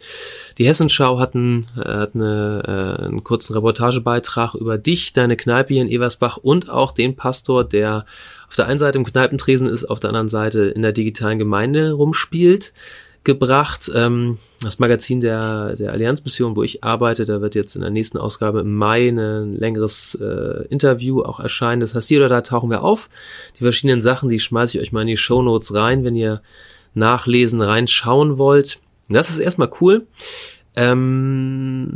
Die Hessenschau hatten, äh, hat eine, äh, einen kurzen Reportagebeitrag über dich, deine Kneipe hier in Eversbach und auch den Pastor, der auf der einen Seite im Kneipentresen ist, auf der anderen Seite in der digitalen Gemeinde rumspielt gebracht. Ähm, das Magazin der, der Allianzmission, wo ich arbeite, da wird jetzt in der nächsten Ausgabe im Mai ein längeres äh, Interview auch erscheinen. Das heißt, hier oder da tauchen wir auf. Die verschiedenen Sachen, die schmeiße ich euch mal in die Show Notes rein, wenn ihr nachlesen, reinschauen wollt. Das ist erstmal cool. Ähm,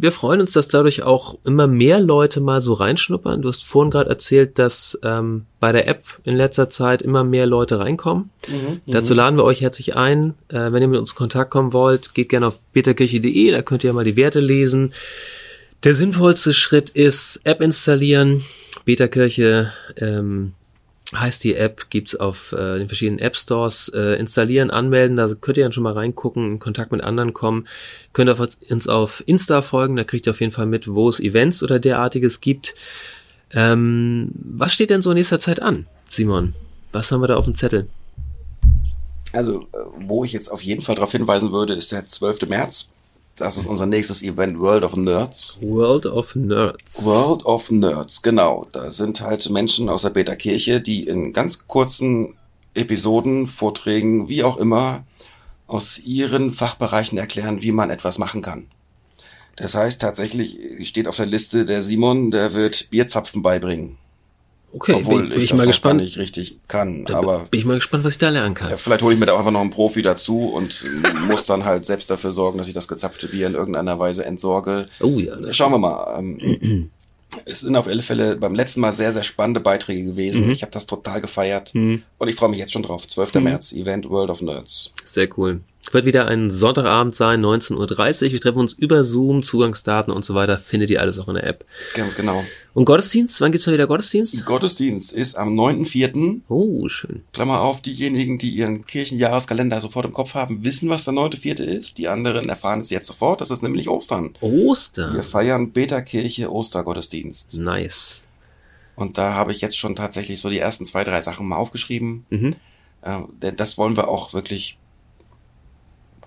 wir freuen uns, dass dadurch auch immer mehr Leute mal so reinschnuppern. Du hast vorhin gerade erzählt, dass ähm, bei der App in letzter Zeit immer mehr Leute reinkommen. Mhm, mhm. Dazu laden wir euch herzlich ein. Äh, wenn ihr mit uns in Kontakt kommen wollt, geht gerne auf beterkirche.de, da könnt ihr mal die Werte lesen. Der sinnvollste Schritt ist App installieren, Beterkirche ähm, heißt die App, gibt's auf äh, den verschiedenen App Stores, äh, installieren, anmelden, da könnt ihr dann schon mal reingucken, in Kontakt mit anderen kommen, könnt ihr uns auf Insta folgen, da kriegt ihr auf jeden Fall mit, wo es Events oder derartiges gibt. Ähm, was steht denn so in nächster Zeit an, Simon? Was haben wir da auf dem Zettel? Also, äh, wo ich jetzt auf jeden Fall darauf hinweisen würde, ist der 12. März. Das ist unser nächstes Event, World of Nerds. World of Nerds. World of Nerds, genau. Da sind halt Menschen aus der Beta-Kirche, die in ganz kurzen Episoden, Vorträgen, wie auch immer, aus ihren Fachbereichen erklären, wie man etwas machen kann. Das heißt tatsächlich, steht auf der Liste der Simon, der wird Bierzapfen beibringen. Okay, Obwohl bin, bin ich, ich mal gespannt. nicht richtig kann, da aber bin ich mal gespannt, was ich da lernen kann. Ja, vielleicht hole ich mir da einfach noch einen Profi dazu und muss dann halt selbst dafür sorgen, dass ich das gezapfte Bier in irgendeiner Weise entsorge. Oh ja. Schauen wir mal. Ähm, es sind auf alle Fälle beim letzten Mal sehr, sehr spannende Beiträge gewesen. Mhm. Ich habe das total gefeiert mhm. und ich freue mich jetzt schon drauf. 12. Mhm. März, Event World of Nerds. Sehr cool. Wird wieder ein Sonntagabend sein, 19.30 Uhr. Wir treffen uns über Zoom, Zugangsdaten und so weiter. Findet ihr alles auch in der App. Ganz genau. Und Gottesdienst? Wann gibt's mal wieder Gottesdienst? Gottesdienst ist am 9.4. Oh, schön. Klammer auf, diejenigen, die ihren Kirchenjahreskalender sofort im Kopf haben, wissen, was der 9.4. ist. Die anderen erfahren es jetzt sofort. Das ist nämlich Ostern. Ostern? Wir feiern Beta-Kirche Ostergottesdienst. Nice. Und da habe ich jetzt schon tatsächlich so die ersten zwei, drei Sachen mal aufgeschrieben. Mhm. Äh, denn das wollen wir auch wirklich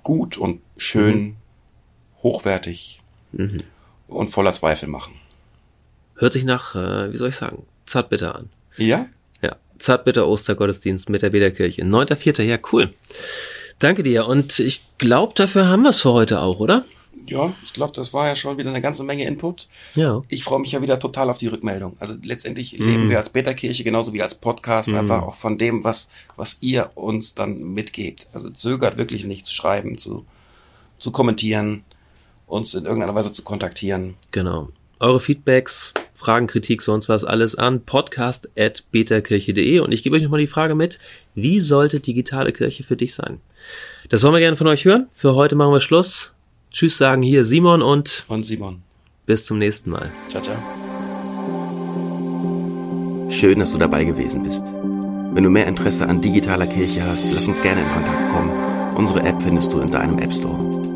gut und schön, mhm. hochwertig mhm. und voller Zweifel machen. Hört sich nach, äh, wie soll ich sagen, zartbitter an. Ja? Ja, zartbitter Ostergottesdienst mit der Bederkirche. 9.4. Ja, cool. Danke dir. Und ich glaube, dafür haben wir es für heute auch, oder? Ja, ich glaube, das war ja schon wieder eine ganze Menge Input. Ja. Ich freue mich ja wieder total auf die Rückmeldung. Also letztendlich mm. leben wir als Beta-Kirche genauso wie als Podcast mm. einfach auch von dem, was, was ihr uns dann mitgebt. Also zögert wirklich nicht zu schreiben, zu, zu kommentieren, uns in irgendeiner Weise zu kontaktieren. Genau. Eure Feedbacks, Fragen, Kritik, sonst was, alles an podcast.betakirche.de und ich gebe euch nochmal die Frage mit, wie sollte digitale Kirche für dich sein? Das wollen wir gerne von euch hören. Für heute machen wir Schluss. Tschüss sagen hier Simon und und Simon. Bis zum nächsten Mal. Ciao, ciao. Schön, dass du dabei gewesen bist. Wenn du mehr Interesse an digitaler Kirche hast, lass uns gerne in Kontakt kommen. Unsere App findest du in deinem App Store.